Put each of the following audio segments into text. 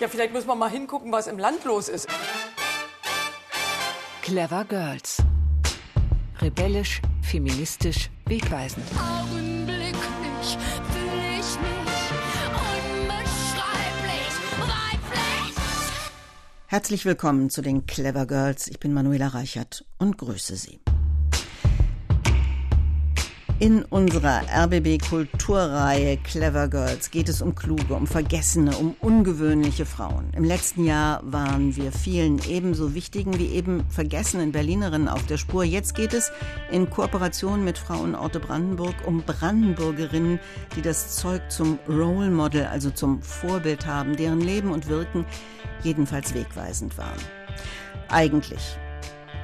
Ja, vielleicht muss man mal hingucken, was im Land los ist. Clever Girls. Rebellisch, feministisch, wegweisend. Augenblicklich fühle ich mich unbeschreiblich weiblich. Herzlich willkommen zu den Clever Girls. Ich bin Manuela Reichert und grüße Sie. In unserer RBB Kulturreihe Clever Girls geht es um kluge, um vergessene, um ungewöhnliche Frauen. Im letzten Jahr waren wir vielen ebenso wichtigen wie eben vergessenen Berlinerinnen auf der Spur. Jetzt geht es in Kooperation mit Frauenorte Brandenburg um Brandenburgerinnen, die das Zeug zum Role Model, also zum Vorbild haben, deren Leben und Wirken jedenfalls wegweisend waren. Eigentlich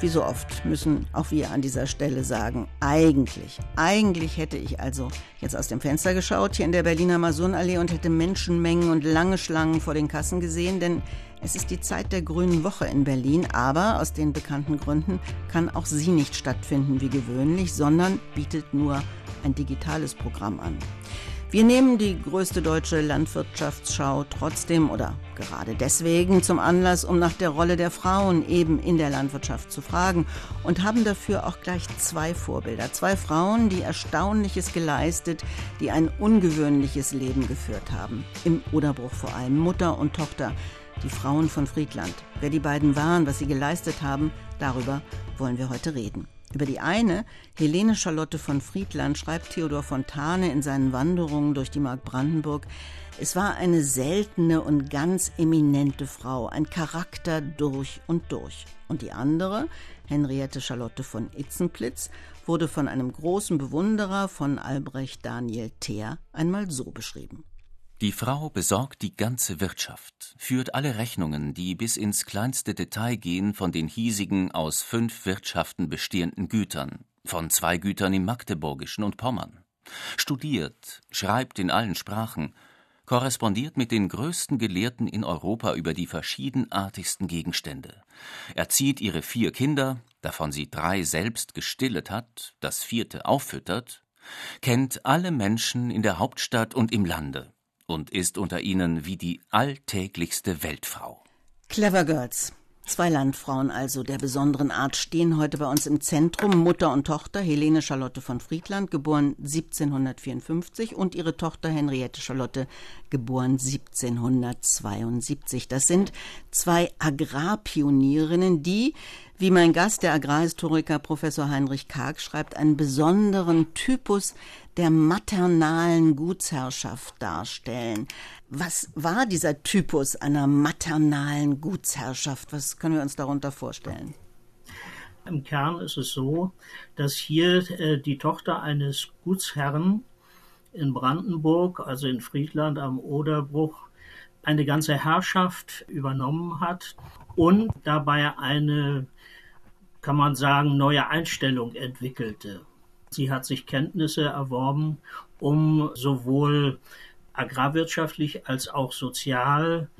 wie so oft müssen auch wir an dieser Stelle sagen, eigentlich, eigentlich hätte ich also jetzt aus dem Fenster geschaut hier in der Berliner Masurnallee und hätte Menschenmengen und lange Schlangen vor den Kassen gesehen, denn es ist die Zeit der grünen Woche in Berlin, aber aus den bekannten Gründen kann auch sie nicht stattfinden wie gewöhnlich, sondern bietet nur ein digitales Programm an. Wir nehmen die größte deutsche Landwirtschaftsschau trotzdem oder gerade deswegen zum Anlass, um nach der Rolle der Frauen eben in der Landwirtschaft zu fragen und haben dafür auch gleich zwei Vorbilder. Zwei Frauen, die Erstaunliches geleistet, die ein ungewöhnliches Leben geführt haben. Im Oderbruch vor allem Mutter und Tochter, die Frauen von Friedland. Wer die beiden waren, was sie geleistet haben, darüber wollen wir heute reden. Über die eine, Helene Charlotte von Friedland, schreibt Theodor Fontane in seinen Wanderungen durch die Mark Brandenburg, es war eine seltene und ganz eminente Frau, ein Charakter durch und durch. Und die andere, Henriette Charlotte von Itzenplitz, wurde von einem großen Bewunderer von Albrecht Daniel Theer einmal so beschrieben. Die Frau besorgt die ganze Wirtschaft, führt alle Rechnungen, die bis ins kleinste Detail gehen von den hiesigen aus fünf Wirtschaften bestehenden Gütern, von zwei Gütern im Magdeburgischen und Pommern, studiert, schreibt in allen Sprachen, korrespondiert mit den größten Gelehrten in Europa über die verschiedenartigsten Gegenstände, erzieht ihre vier Kinder, davon sie drei selbst gestillet hat, das vierte auffüttert, kennt alle Menschen in der Hauptstadt und im Lande, und ist unter ihnen wie die alltäglichste Weltfrau. Clever Girls. Zwei Landfrauen also der besonderen Art stehen heute bei uns im Zentrum. Mutter und Tochter Helene Charlotte von Friedland, geboren 1754, und ihre Tochter Henriette Charlotte, geboren 1772. Das sind zwei Agrarpionierinnen, die, wie mein Gast, der Agrarhistoriker Professor Heinrich Karg, schreibt, einen besonderen Typus der maternalen Gutsherrschaft darstellen. Was war dieser Typus einer maternalen Gutsherrschaft? Was können wir uns darunter vorstellen? Im Kern ist es so, dass hier äh, die Tochter eines Gutsherrn in Brandenburg, also in Friedland am Oderbruch, eine ganze Herrschaft übernommen hat und dabei eine, kann man sagen, neue Einstellung entwickelte. Sie hat sich Kenntnisse erworben, um sowohl agrarwirtschaftlich als auch sozial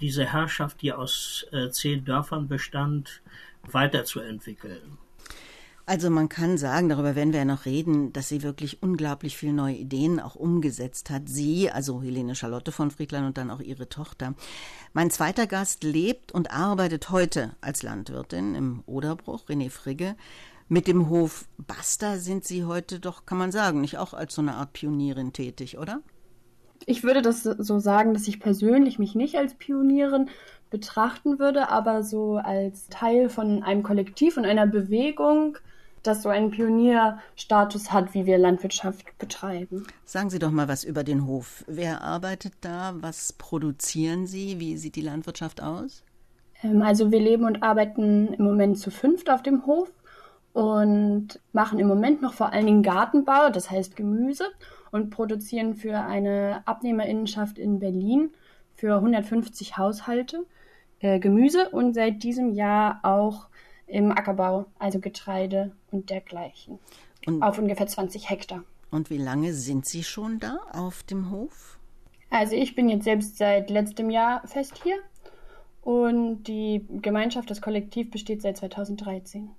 diese Herrschaft, die aus äh, zehn Dörfern bestand, weiterzuentwickeln. Also man kann sagen, darüber werden wir ja noch reden, dass sie wirklich unglaublich viele neue Ideen auch umgesetzt hat. Sie, also Helene Charlotte von Friedland und dann auch ihre Tochter. Mein zweiter Gast lebt und arbeitet heute als Landwirtin im Oderbruch, René Frigge. Mit dem Hof Basta sind Sie heute doch, kann man sagen, nicht auch als so eine Art Pionierin tätig, oder? Ich würde das so sagen, dass ich persönlich mich nicht als Pionierin betrachten würde, aber so als Teil von einem Kollektiv und einer Bewegung, das so einen Pionierstatus hat, wie wir Landwirtschaft betreiben. Sagen Sie doch mal was über den Hof. Wer arbeitet da? Was produzieren Sie? Wie sieht die Landwirtschaft aus? Ähm, also wir leben und arbeiten im Moment zu fünft auf dem Hof und machen im Moment noch vor allen Dingen Gartenbau, das heißt Gemüse und produzieren für eine Abnehmerinnenschaft in Berlin für 150 Haushalte äh, Gemüse und seit diesem Jahr auch im Ackerbau, also Getreide und dergleichen. Und, auf ungefähr 20 Hektar. Und wie lange sind Sie schon da auf dem Hof? Also ich bin jetzt selbst seit letztem Jahr fest hier und die Gemeinschaft, das Kollektiv besteht seit 2013.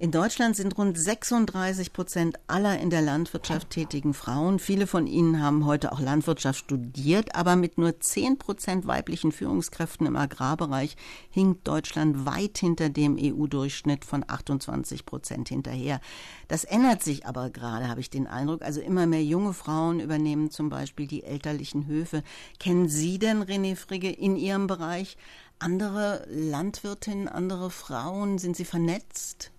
In Deutschland sind rund 36 Prozent aller in der Landwirtschaft tätigen Frauen. Viele von ihnen haben heute auch Landwirtschaft studiert, aber mit nur 10 Prozent weiblichen Führungskräften im Agrarbereich hinkt Deutschland weit hinter dem EU-Durchschnitt von 28 Prozent hinterher. Das ändert sich aber gerade, habe ich den Eindruck. Also immer mehr junge Frauen übernehmen zum Beispiel die elterlichen Höfe. Kennen Sie denn, René Frigge, in Ihrem Bereich andere Landwirtinnen, andere Frauen? Sind Sie vernetzt?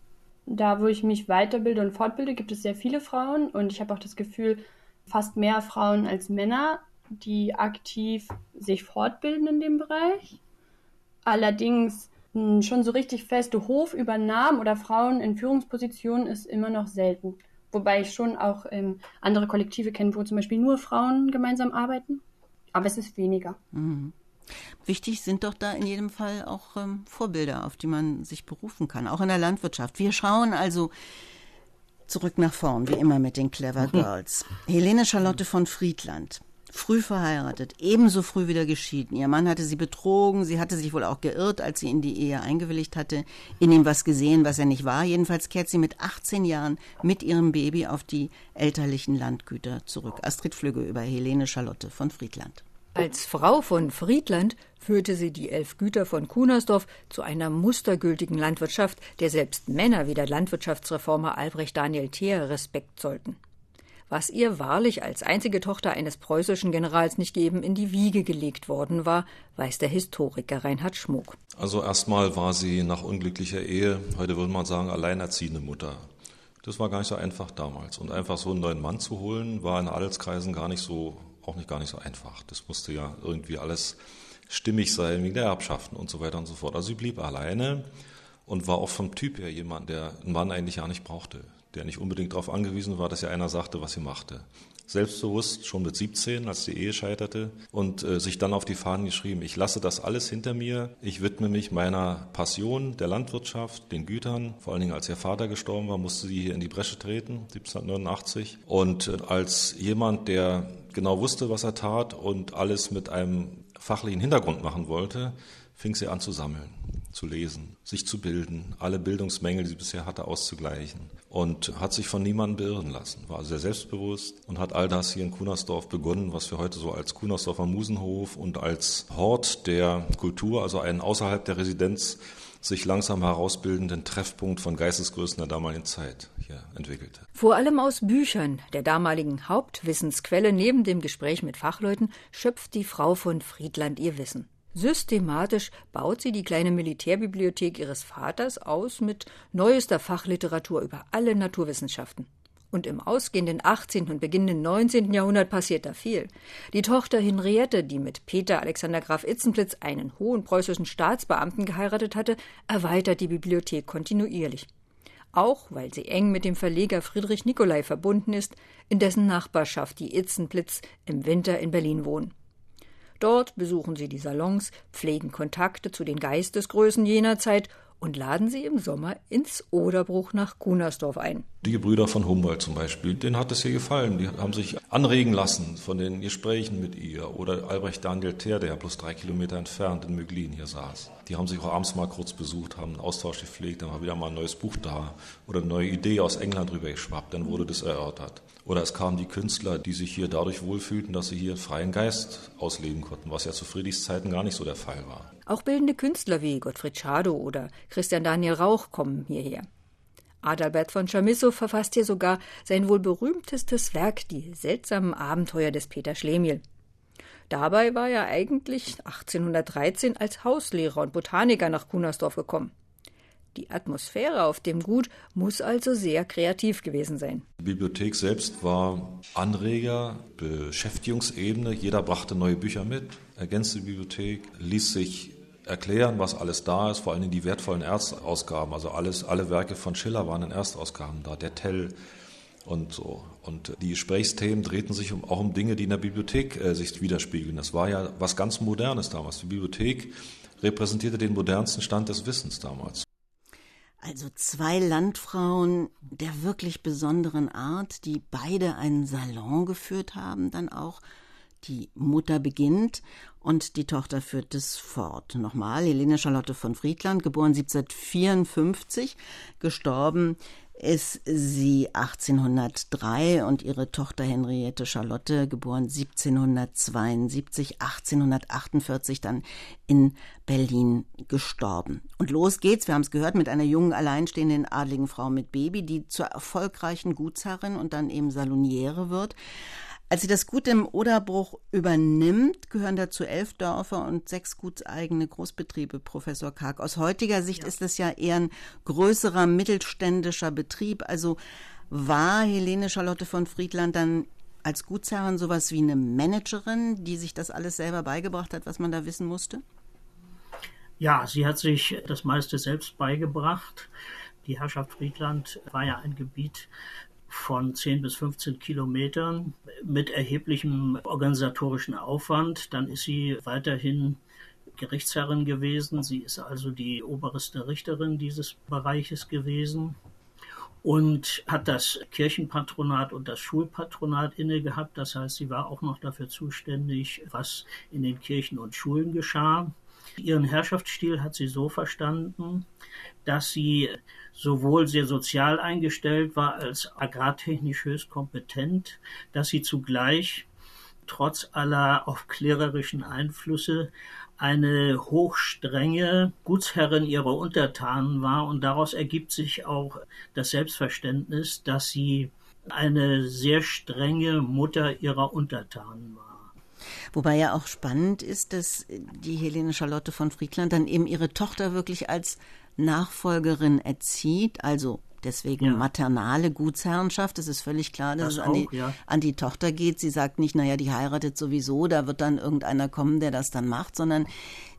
Da, wo ich mich weiterbilde und fortbilde, gibt es sehr viele Frauen und ich habe auch das Gefühl, fast mehr Frauen als Männer, die aktiv sich fortbilden in dem Bereich. Allerdings schon so richtig feste Hofübernahmen oder Frauen in Führungspositionen ist immer noch selten. Wobei ich schon auch ähm, andere Kollektive kenne, wo zum Beispiel nur Frauen gemeinsam arbeiten. Aber es ist weniger. Mhm. Wichtig sind doch da in jedem Fall auch ähm, Vorbilder, auf die man sich berufen kann, auch in der Landwirtschaft. Wir schauen also zurück nach vorn, wie immer mit den Clever mhm. Girls. Helene Charlotte von Friedland. Früh verheiratet, ebenso früh wieder geschieden. Ihr Mann hatte sie betrogen, sie hatte sich wohl auch geirrt, als sie in die Ehe eingewilligt hatte, in ihm was gesehen, was er nicht war. Jedenfalls kehrt sie mit 18 Jahren mit ihrem Baby auf die elterlichen Landgüter zurück. Astrid Flügge über Helene Charlotte von Friedland. Als Frau von Friedland führte sie die elf Güter von Kunersdorf zu einer mustergültigen Landwirtschaft, der selbst Männer wie der Landwirtschaftsreformer Albrecht Daniel Theer Respekt sollten. Was ihr wahrlich als einzige Tochter eines preußischen Generals nicht geben in die Wiege gelegt worden war, weiß der Historiker Reinhard Schmuck. Also erstmal war sie nach unglücklicher Ehe, heute würde man sagen, alleinerziehende Mutter. Das war gar nicht so einfach damals. Und einfach so einen neuen Mann zu holen, war in Adelskreisen gar nicht so auch nicht gar nicht so einfach. Das musste ja irgendwie alles stimmig sein wegen der Erbschaften und so weiter und so fort. Also sie blieb alleine und war auch vom Typ her jemand, der einen Mann eigentlich gar nicht brauchte, der nicht unbedingt darauf angewiesen war, dass ihr einer sagte, was sie machte selbstbewusst, schon mit 17, als die Ehe scheiterte, und äh, sich dann auf die Fahnen geschrieben, ich lasse das alles hinter mir, ich widme mich meiner Passion der Landwirtschaft, den Gütern. Vor allen Dingen, als ihr Vater gestorben war, musste sie hier in die Bresche treten, 1789. Und äh, als jemand, der genau wusste, was er tat und alles mit einem fachlichen Hintergrund machen wollte, fing sie an zu sammeln, zu lesen, sich zu bilden, alle Bildungsmängel, die sie bisher hatte, auszugleichen und hat sich von niemandem beirren lassen, war sehr selbstbewusst und hat all das hier in Kunersdorf begonnen, was wir heute so als Kunersdorfer Musenhof und als Hort der Kultur, also einen außerhalb der Residenz sich langsam herausbildenden Treffpunkt von Geistesgrößen der damaligen Zeit hier entwickelte. Vor allem aus Büchern, der damaligen Hauptwissensquelle neben dem Gespräch mit Fachleuten, schöpft die Frau von Friedland ihr Wissen. Systematisch baut sie die kleine Militärbibliothek ihres Vaters aus mit neuester Fachliteratur über alle Naturwissenschaften. Und im ausgehenden 18. und beginnenden 19. Jahrhundert passiert da viel. Die Tochter Henriette, die mit Peter Alexander Graf Itzenplitz einen hohen preußischen Staatsbeamten geheiratet hatte, erweitert die Bibliothek kontinuierlich. Auch weil sie eng mit dem Verleger Friedrich Nicolai verbunden ist, in dessen Nachbarschaft die Itzenplitz im Winter in Berlin wohnen. Dort besuchen sie die Salons, pflegen Kontakte zu den Geistesgrößen jener Zeit und laden sie im Sommer ins Oderbruch nach Kunersdorf ein. Die Brüder von Humboldt zum Beispiel, denen hat es hier gefallen. Die haben sich anregen lassen von den Gesprächen mit ihr. Oder Albrecht Daniel Ter, der ja bloß drei Kilometer entfernt in Möglin hier saß. Die haben sich auch abends mal kurz besucht, haben einen Austausch gepflegt, dann war wieder mal ein neues Buch da oder eine neue Idee aus England rüber geschwappt, dann wurde das erörtert. Oder es kamen die Künstler, die sich hier dadurch wohlfühlten, dass sie hier freien Geist ausleben konnten, was ja zu Friedrichs Zeiten gar nicht so der Fall war. Auch bildende Künstler wie Gottfried Schadow oder Christian Daniel Rauch kommen hierher. Adalbert von Chamisso verfasst hier sogar sein wohl berühmtestes Werk, die seltsamen Abenteuer des Peter Schlemiel. Dabei war er eigentlich 1813 als Hauslehrer und Botaniker nach Kunersdorf gekommen. Die Atmosphäre auf dem Gut muss also sehr kreativ gewesen sein. Die Bibliothek selbst war Anreger, Beschäftigungsebene. Jeder brachte neue Bücher mit, ergänzte die Bibliothek, ließ sich erklären, was alles da ist, vor allem die wertvollen Erstausgaben. Also alles, alle Werke von Schiller waren in Erstausgaben da, der Tell und so. Und die Gesprächsthemen drehten sich um, auch um Dinge, die in der Bibliothek äh, sich widerspiegeln. Das war ja was ganz Modernes damals. Die Bibliothek repräsentierte den modernsten Stand des Wissens damals. Also zwei Landfrauen der wirklich besonderen Art, die beide einen Salon geführt haben, dann auch Die Mutter beginnt und die Tochter führt es fort. Nochmal, Helene Charlotte von Friedland, geboren 1754, gestorben ist sie 1803 und ihre Tochter Henriette Charlotte, geboren 1772, 1848 dann in Berlin gestorben. Und los geht's, wir haben es gehört, mit einer jungen, alleinstehenden adligen Frau mit Baby, die zur erfolgreichen Gutsherrin und dann eben Saloniere wird. Als sie das Gut im Oderbruch übernimmt, gehören dazu elf Dörfer und sechs gutseigene Großbetriebe, Professor Karg. Aus heutiger Sicht ja. ist es ja eher ein größerer mittelständischer Betrieb. Also war Helene Charlotte von Friedland dann als Gutsherrin sowas wie eine Managerin, die sich das alles selber beigebracht hat, was man da wissen musste? Ja, sie hat sich das meiste selbst beigebracht. Die Herrschaft Friedland war ja ein Gebiet, von 10 bis 15 Kilometern mit erheblichem organisatorischen Aufwand. Dann ist sie weiterhin Gerichtsherrin gewesen. Sie ist also die oberste Richterin dieses Bereiches gewesen und hat das Kirchenpatronat und das Schulpatronat inne gehabt. Das heißt, sie war auch noch dafür zuständig, was in den Kirchen und Schulen geschah. Ihren Herrschaftsstil hat sie so verstanden, dass sie sowohl sehr sozial eingestellt war als agrartechnisch höchst kompetent, dass sie zugleich trotz aller aufklärerischen Einflüsse eine hochstrenge Gutsherrin ihrer Untertanen war und daraus ergibt sich auch das Selbstverständnis, dass sie eine sehr strenge Mutter ihrer Untertanen war. Wobei ja auch spannend ist, dass die Helene Charlotte von Friedland dann eben ihre Tochter wirklich als Nachfolgerin erzieht, also deswegen ja. maternale Gutsherrschaft. Es ist völlig klar, dass das es an, auch, die, ja. an die Tochter geht. Sie sagt nicht, naja, die heiratet sowieso, da wird dann irgendeiner kommen, der das dann macht, sondern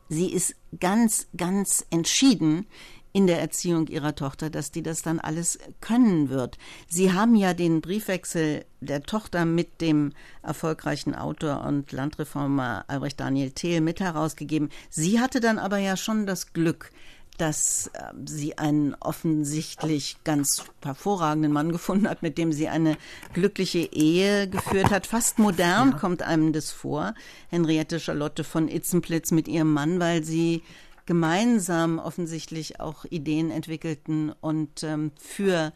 sie ist ganz, ganz entschieden in der Erziehung ihrer Tochter, dass die das dann alles können wird. Sie haben ja den Briefwechsel der Tochter mit dem erfolgreichen Autor und Landreformer Albrecht Daniel Thiel mit herausgegeben. Sie hatte dann aber ja schon das Glück, dass äh, sie einen offensichtlich ganz hervorragenden Mann gefunden hat, mit dem sie eine glückliche Ehe geführt hat. Fast modern ja. kommt einem das vor. Henriette Charlotte von Itzenplitz mit ihrem Mann, weil sie gemeinsam offensichtlich auch Ideen entwickelten und ähm, für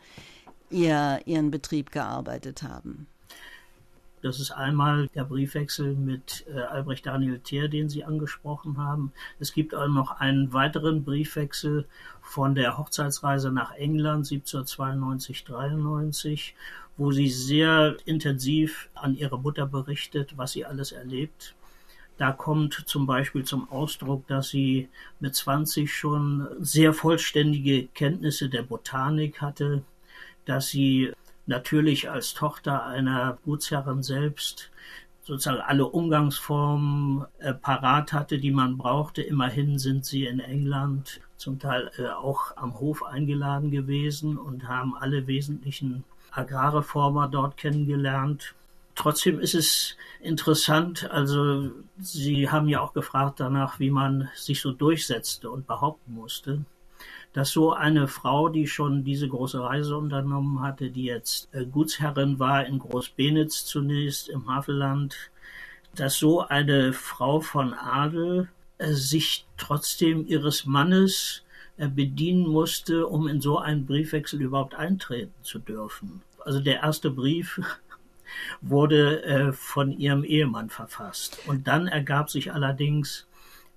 ihr, ihren Betrieb gearbeitet haben. Das ist einmal der Briefwechsel mit äh, Albrecht Daniel Thier, den Sie angesprochen haben. Es gibt auch noch einen weiteren Briefwechsel von der Hochzeitsreise nach England 1792-93, wo sie sehr intensiv an ihre Mutter berichtet, was sie alles erlebt. Da kommt zum Beispiel zum Ausdruck, dass sie mit 20 schon sehr vollständige Kenntnisse der Botanik hatte, dass sie natürlich als Tochter einer Gutsherrin selbst sozusagen alle Umgangsformen äh, parat hatte, die man brauchte. Immerhin sind sie in England zum Teil äh, auch am Hof eingeladen gewesen und haben alle wesentlichen Agrarreformer dort kennengelernt. Trotzdem ist es interessant, also Sie haben ja auch gefragt danach, wie man sich so durchsetzte und behaupten musste dass so eine Frau, die schon diese große Reise unternommen hatte, die jetzt äh, Gutsherrin war in Großbenitz zunächst im Havelland, dass so eine Frau von Adel äh, sich trotzdem ihres Mannes äh, bedienen musste, um in so einen Briefwechsel überhaupt eintreten zu dürfen. Also der erste Brief wurde äh, von ihrem Ehemann verfasst. Und dann ergab sich allerdings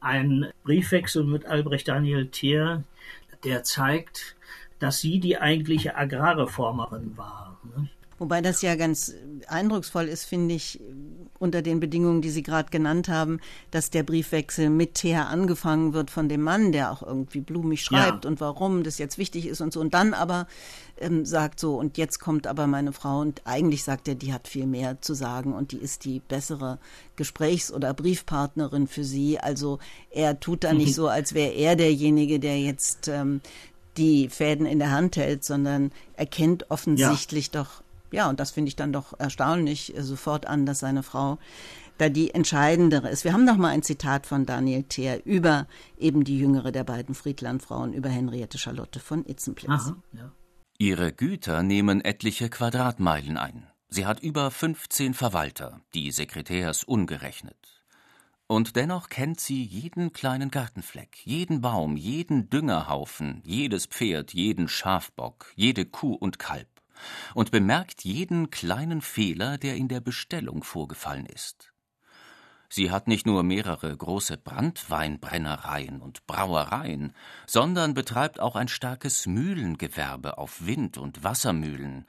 ein Briefwechsel mit Albrecht Daniel Thier, der zeigt, dass sie die eigentliche Agrarreformerin war. Ne? Wobei das ja ganz eindrucksvoll ist, finde ich, unter den Bedingungen, die Sie gerade genannt haben, dass der Briefwechsel mit Thea angefangen wird von dem Mann, der auch irgendwie blumig schreibt ja. und warum das jetzt wichtig ist und so. Und dann aber ähm, sagt so, und jetzt kommt aber meine Frau und eigentlich sagt er, die hat viel mehr zu sagen und die ist die bessere Gesprächs- oder Briefpartnerin für sie. Also er tut da nicht mhm. so, als wäre er derjenige, der jetzt ähm, die Fäden in der Hand hält, sondern erkennt offensichtlich ja. doch ja, und das finde ich dann doch erstaunlich äh, sofort an, dass seine Frau da die entscheidendere ist. Wir haben noch mal ein Zitat von Daniel Theer über eben die jüngere der beiden Friedlandfrauen, über Henriette Charlotte von Itzenplitz. Aha, ja. Ihre Güter nehmen etliche Quadratmeilen ein. Sie hat über 15 Verwalter, die Sekretärs ungerechnet. Und dennoch kennt sie jeden kleinen Gartenfleck, jeden Baum, jeden Düngerhaufen, jedes Pferd, jeden Schafbock, jede Kuh und Kalb und bemerkt jeden kleinen Fehler, der in der Bestellung vorgefallen ist. Sie hat nicht nur mehrere große Brandweinbrennereien und Brauereien, sondern betreibt auch ein starkes Mühlengewerbe auf Wind- und Wassermühlen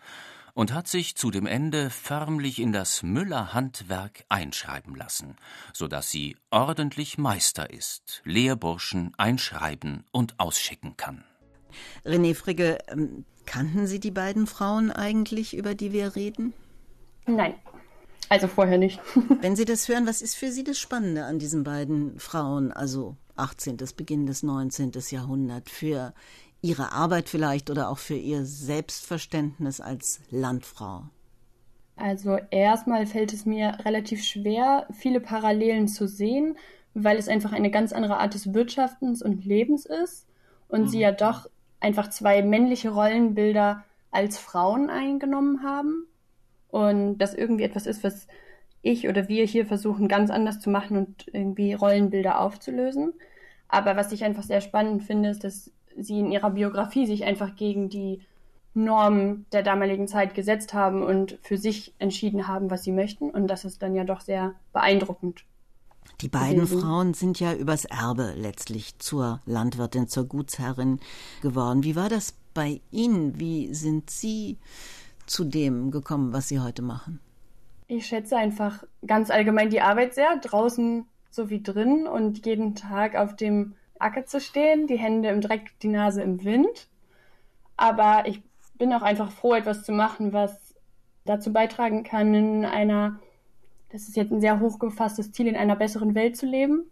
und hat sich zu dem Ende förmlich in das Müllerhandwerk einschreiben lassen, so dass sie ordentlich Meister ist, Lehrburschen einschreiben und ausschicken kann. René Frigge, ähm, kannten Sie die beiden Frauen eigentlich, über die wir reden? Nein. Also vorher nicht. Wenn Sie das hören, was ist für Sie das Spannende an diesen beiden Frauen, also 18. Beginn des 19. Jahrhundert, für Ihre Arbeit vielleicht oder auch für Ihr Selbstverständnis als Landfrau? Also erstmal fällt es mir relativ schwer, viele Parallelen zu sehen, weil es einfach eine ganz andere Art des Wirtschaftens und Lebens ist und mhm. sie ja doch einfach zwei männliche Rollenbilder als Frauen eingenommen haben und das irgendwie etwas ist, was ich oder wir hier versuchen ganz anders zu machen und irgendwie Rollenbilder aufzulösen. Aber was ich einfach sehr spannend finde, ist, dass sie in ihrer Biografie sich einfach gegen die Normen der damaligen Zeit gesetzt haben und für sich entschieden haben, was sie möchten. Und das ist dann ja doch sehr beeindruckend. Die beiden gewesen. Frauen sind ja übers Erbe letztlich zur Landwirtin, zur Gutsherrin geworden. Wie war das bei Ihnen? Wie sind Sie zu dem gekommen, was Sie heute machen? Ich schätze einfach ganz allgemein die Arbeit sehr, draußen sowie drin und jeden Tag auf dem Acker zu stehen, die Hände im Dreck, die Nase im Wind. Aber ich bin auch einfach froh, etwas zu machen, was dazu beitragen kann, in einer, das ist jetzt ein sehr hochgefasstes Ziel, in einer besseren Welt zu leben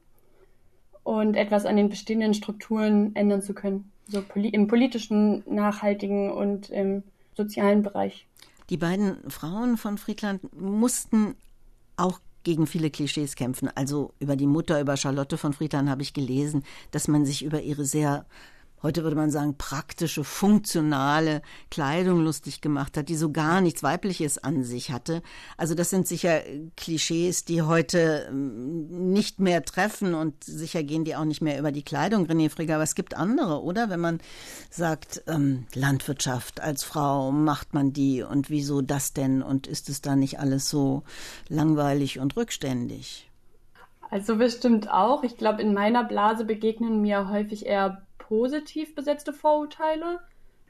und etwas an den bestehenden Strukturen ändern zu können. So im politischen, nachhaltigen und im sozialen Bereich. Die beiden Frauen von Friedland mussten auch gegen viele Klischees kämpfen. Also über die Mutter, über Charlotte von Friedland habe ich gelesen, dass man sich über ihre sehr heute würde man sagen, praktische, funktionale Kleidung lustig gemacht hat, die so gar nichts Weibliches an sich hatte. Also das sind sicher Klischees, die heute ähm, nicht mehr treffen und sicher gehen die auch nicht mehr über die Kleidung, René Frigger. Aber es gibt andere, oder? Wenn man sagt, ähm, Landwirtschaft als Frau, macht man die und wieso das denn? Und ist es da nicht alles so langweilig und rückständig? Also bestimmt auch. Ich glaube, in meiner Blase begegnen mir häufig eher positiv besetzte Vorurteile.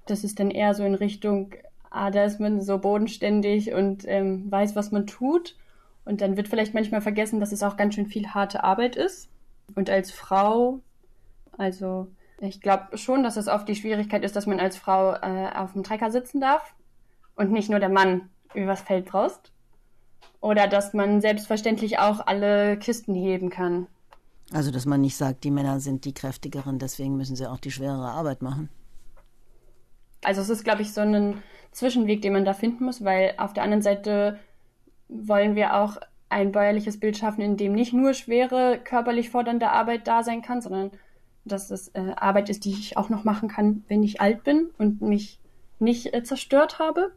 Das ist dann eher so in Richtung, ah, da ist man so bodenständig und ähm, weiß, was man tut. Und dann wird vielleicht manchmal vergessen, dass es auch ganz schön viel harte Arbeit ist. Und als Frau, also ich glaube schon, dass es oft die Schwierigkeit ist, dass man als Frau äh, auf dem Trecker sitzen darf und nicht nur der Mann übers Feld braust. Oder dass man selbstverständlich auch alle Kisten heben kann. Also, dass man nicht sagt, die Männer sind die kräftigeren, deswegen müssen sie auch die schwerere Arbeit machen. Also es ist, glaube ich, so ein Zwischenweg, den man da finden muss, weil auf der anderen Seite wollen wir auch ein bäuerliches Bild schaffen, in dem nicht nur schwere, körperlich fordernde Arbeit da sein kann, sondern dass es äh, Arbeit ist, die ich auch noch machen kann, wenn ich alt bin und mich nicht äh, zerstört habe.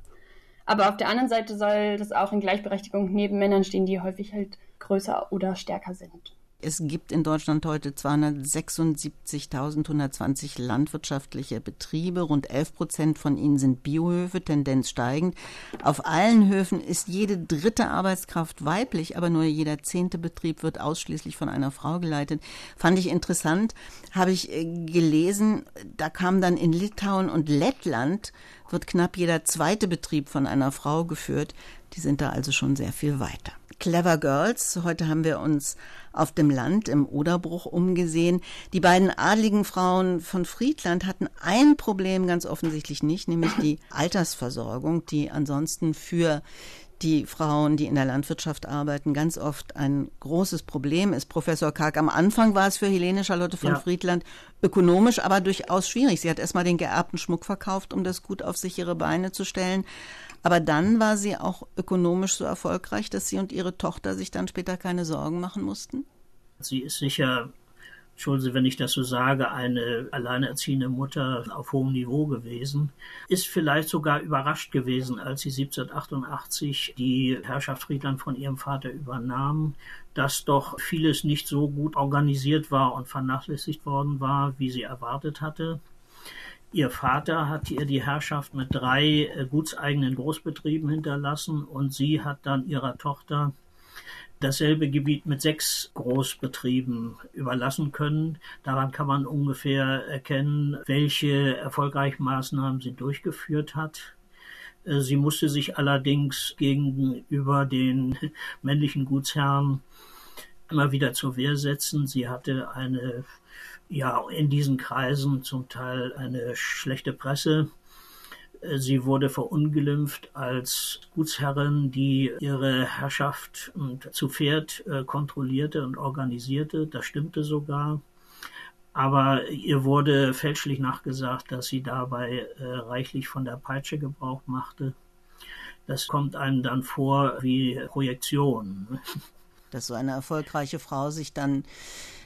Aber auf der anderen Seite soll das auch in Gleichberechtigung neben Männern stehen, die häufig halt größer oder stärker sind. Es gibt in Deutschland heute 276.120 landwirtschaftliche Betriebe. Rund 11 Prozent von ihnen sind Biohöfe, Tendenz steigend. Auf allen Höfen ist jede dritte Arbeitskraft weiblich, aber nur jeder zehnte Betrieb wird ausschließlich von einer Frau geleitet. Fand ich interessant, habe ich äh, gelesen. Da kam dann in Litauen und Lettland wird knapp jeder zweite Betrieb von einer Frau geführt. Die sind da also schon sehr viel weiter. Clever Girls. Heute haben wir uns auf dem Land im Oderbruch umgesehen. Die beiden adligen Frauen von Friedland hatten ein Problem ganz offensichtlich nicht, nämlich die Altersversorgung, die ansonsten für die Frauen, die in der Landwirtschaft arbeiten, ganz oft ein großes Problem ist. Professor Karg, am Anfang war es für Helene Charlotte von ja. Friedland ökonomisch, aber durchaus schwierig. Sie hat erstmal den geerbten Schmuck verkauft, um das gut auf sichere Beine zu stellen. Aber dann war sie auch ökonomisch so erfolgreich, dass sie und ihre Tochter sich dann später keine Sorgen machen mussten? Sie ist sicher Schulze, wenn ich das so sage, eine alleinerziehende Mutter auf hohem Niveau gewesen, ist vielleicht sogar überrascht gewesen, als sie 1788 die Herrschaft Friedland von ihrem Vater übernahm, dass doch vieles nicht so gut organisiert war und vernachlässigt worden war, wie sie erwartet hatte. Ihr Vater hat ihr die Herrschaft mit drei gutseigenen Großbetrieben hinterlassen und sie hat dann ihrer Tochter dasselbe Gebiet mit sechs Großbetrieben überlassen können. Daran kann man ungefähr erkennen, welche erfolgreichen Maßnahmen sie durchgeführt hat. Äh, sie musste sich allerdings gegenüber den männlichen Gutsherren immer wieder zur Wehr setzen. Sie hatte eine, ja, in diesen Kreisen zum Teil eine schlechte Presse. Äh, sie wurde verunglimpft als Gutsherrin, die ihre Herrschaft zu Pferd äh, kontrollierte und organisierte. Das stimmte sogar. Aber ihr wurde fälschlich nachgesagt, dass sie dabei äh, reichlich von der Peitsche Gebrauch machte. Das kommt einem dann vor wie Projektion. Dass so eine erfolgreiche Frau sich dann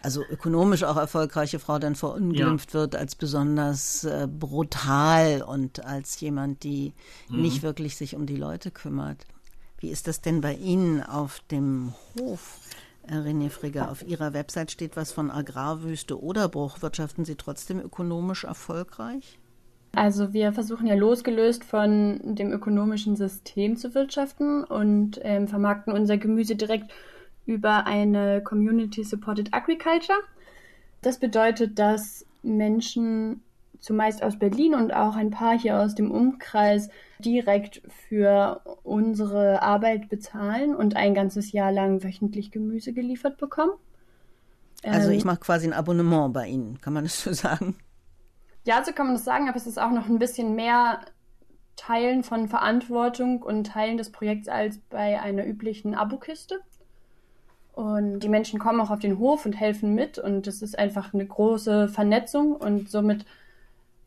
also ökonomisch auch erfolgreiche Frau dann verunglimpft ja. wird als besonders äh, brutal und als jemand, die mhm. nicht wirklich sich um die Leute kümmert. Wie ist das denn bei Ihnen auf dem Hof? René Frigger, auf Ihrer Website steht was von Agrarwüste oder Bruch. Wirtschaften Sie trotzdem ökonomisch erfolgreich? Also wir versuchen ja losgelöst von dem ökonomischen System zu wirtschaften und ähm, vermarkten unser Gemüse direkt über eine Community Supported Agriculture. Das bedeutet, dass Menschen zumeist aus Berlin und auch ein paar hier aus dem Umkreis direkt für unsere Arbeit bezahlen und ein ganzes Jahr lang wöchentlich Gemüse geliefert bekommen. Also ich ähm, mache quasi ein Abonnement bei Ihnen, kann man das so sagen? Ja, so kann man das sagen, aber es ist auch noch ein bisschen mehr Teilen von Verantwortung und Teilen des Projekts als bei einer üblichen Abokiste. Und die Menschen kommen auch auf den Hof und helfen mit. Und es ist einfach eine große Vernetzung. Und somit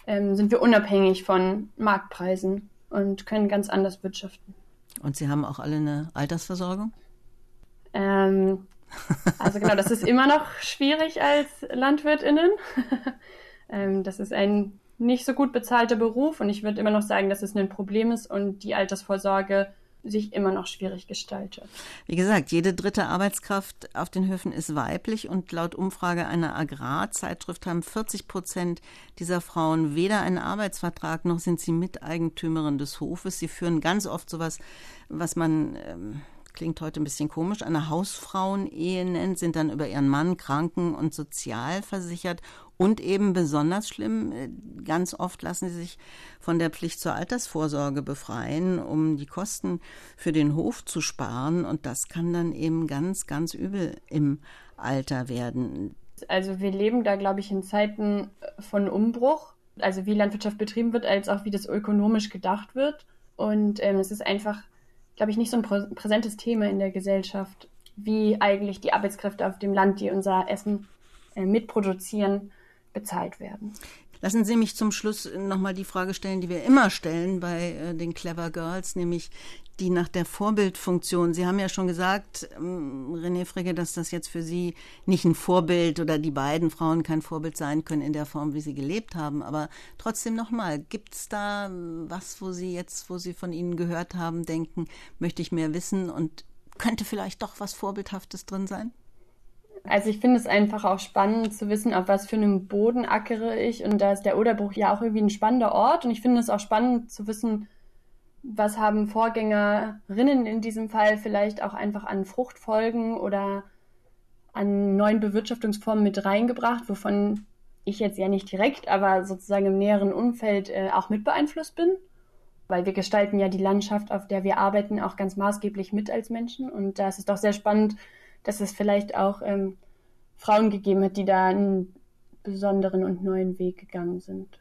ähm, sind wir unabhängig von Marktpreisen und können ganz anders wirtschaften. Und Sie haben auch alle eine Altersversorgung? Ähm, also genau, das ist immer noch schwierig als Landwirtinnen. ähm, das ist ein nicht so gut bezahlter Beruf und ich würde immer noch sagen, dass es ein Problem ist und die Altersvorsorge sich immer noch schwierig gestaltet. Wie gesagt, jede dritte Arbeitskraft auf den Höfen ist weiblich und laut Umfrage einer Agrarzeitschrift haben 40 Prozent dieser Frauen weder einen Arbeitsvertrag noch sind sie Miteigentümerin des Hofes. Sie führen ganz oft sowas, was man ähm, klingt heute ein bisschen komisch, eine Hausfrauenehe nennt, sind dann über ihren Mann kranken- und sozialversichert und eben besonders schlimm, äh, ganz oft lassen sie sich von der Pflicht zur Altersvorsorge befreien, um die Kosten für den Hof zu sparen. Und das kann dann eben ganz, ganz übel im Alter werden. Also wir leben da, glaube ich, in Zeiten von Umbruch. Also wie Landwirtschaft betrieben wird, als auch wie das ökonomisch gedacht wird. Und ähm, es ist einfach, glaube ich, nicht so ein prä präsentes Thema in der Gesellschaft, wie eigentlich die Arbeitskräfte auf dem Land, die unser Essen äh, mitproduzieren, bezahlt werden. Lassen Sie mich zum Schluss nochmal die Frage stellen, die wir immer stellen bei äh, den Clever Girls, nämlich die nach der Vorbildfunktion. Sie haben ja schon gesagt, ähm, René Frigge, dass das jetzt für Sie nicht ein Vorbild oder die beiden Frauen kein Vorbild sein können in der Form, wie sie gelebt haben. Aber trotzdem nochmal, gibt es da was, wo Sie jetzt, wo Sie von Ihnen gehört haben, denken, möchte ich mehr wissen und könnte vielleicht doch was Vorbildhaftes drin sein? Also ich finde es einfach auch spannend zu wissen, auf was für einem Boden ackere ich. Und da ist der Oderbruch ja auch irgendwie ein spannender Ort. Und ich finde es auch spannend zu wissen, was haben Vorgängerinnen in diesem Fall vielleicht auch einfach an Fruchtfolgen oder an neuen Bewirtschaftungsformen mit reingebracht, wovon ich jetzt ja nicht direkt, aber sozusagen im näheren Umfeld äh, auch mit beeinflusst bin. Weil wir gestalten ja die Landschaft, auf der wir arbeiten, auch ganz maßgeblich mit als Menschen. Und da ist es doch sehr spannend, dass es vielleicht auch ähm, Frauen gegeben hat, die da einen besonderen und neuen Weg gegangen sind.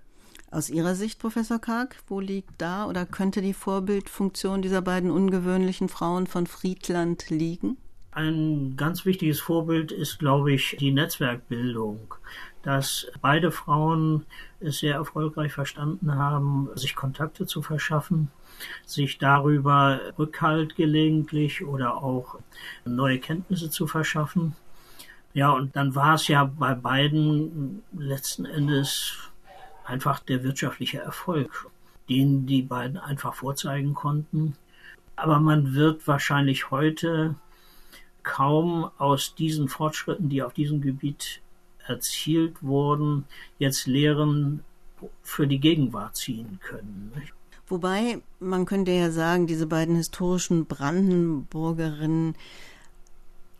Aus Ihrer Sicht, Professor Karg, wo liegt da oder könnte die Vorbildfunktion dieser beiden ungewöhnlichen Frauen von Friedland liegen? Ein ganz wichtiges Vorbild ist, glaube ich, die Netzwerkbildung, dass beide Frauen es sehr erfolgreich verstanden haben, sich Kontakte zu verschaffen sich darüber Rückhalt gelegentlich oder auch neue Kenntnisse zu verschaffen. Ja, und dann war es ja bei beiden letzten Endes einfach der wirtschaftliche Erfolg, den die beiden einfach vorzeigen konnten. Aber man wird wahrscheinlich heute kaum aus diesen Fortschritten, die auf diesem Gebiet erzielt wurden, jetzt Lehren für die Gegenwart ziehen können. Wobei, man könnte ja sagen, diese beiden historischen Brandenburgerinnen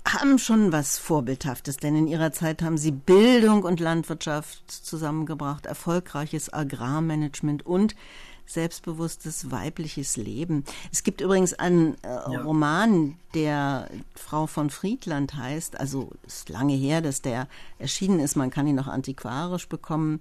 haben schon was Vorbildhaftes, denn in ihrer Zeit haben sie Bildung und Landwirtschaft zusammengebracht, erfolgreiches Agrarmanagement und selbstbewusstes weibliches Leben. Es gibt übrigens einen äh, ja. Roman, der Frau von Friedland heißt, also ist lange her, dass der erschienen ist, man kann ihn noch antiquarisch bekommen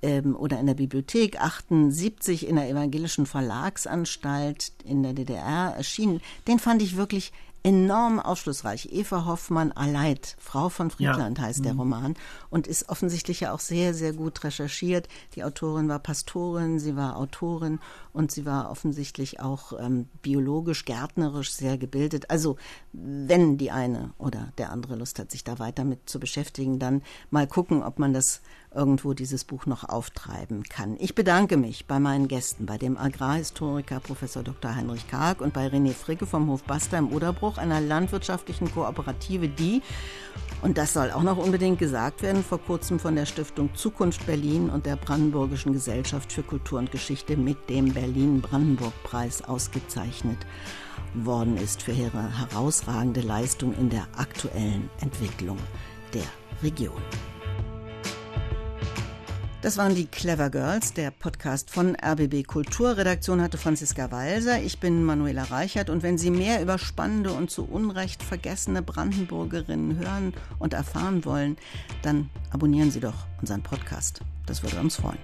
ähm, oder in der Bibliothek 78 in der evangelischen Verlagsanstalt in der DDR erschienen. Den fand ich wirklich enorm aufschlussreich. Eva Hoffmann Aleit, Frau von Friedland ja. heißt der mhm. Roman und ist offensichtlich ja auch sehr, sehr gut recherchiert. Die Autorin war Pastorin, sie war Autorin und sie war offensichtlich auch ähm, biologisch, gärtnerisch sehr gebildet. Also wenn die eine oder der andere Lust hat, sich da weiter mit zu beschäftigen, dann mal gucken, ob man das irgendwo dieses Buch noch auftreiben kann. Ich bedanke mich bei meinen Gästen, bei dem Agrarhistoriker Professor Dr. Heinrich Karg und bei René Fricke vom Hof Basta im Oderbruch, einer landwirtschaftlichen Kooperative, die, und das soll auch noch unbedingt gesagt werden, vor kurzem von der Stiftung Zukunft Berlin und der Brandenburgischen Gesellschaft für Kultur und Geschichte mit dem Berlin-Brandenburg-Preis ausgezeichnet worden ist für ihre herausragende Leistung in der aktuellen Entwicklung der Region. Das waren die Clever Girls, der Podcast von RBB Kultur. Redaktion hatte Franziska Walser. Ich bin Manuela Reichert. Und wenn Sie mehr über spannende und zu Unrecht vergessene Brandenburgerinnen hören und erfahren wollen, dann abonnieren Sie doch unseren Podcast. Das würde uns freuen.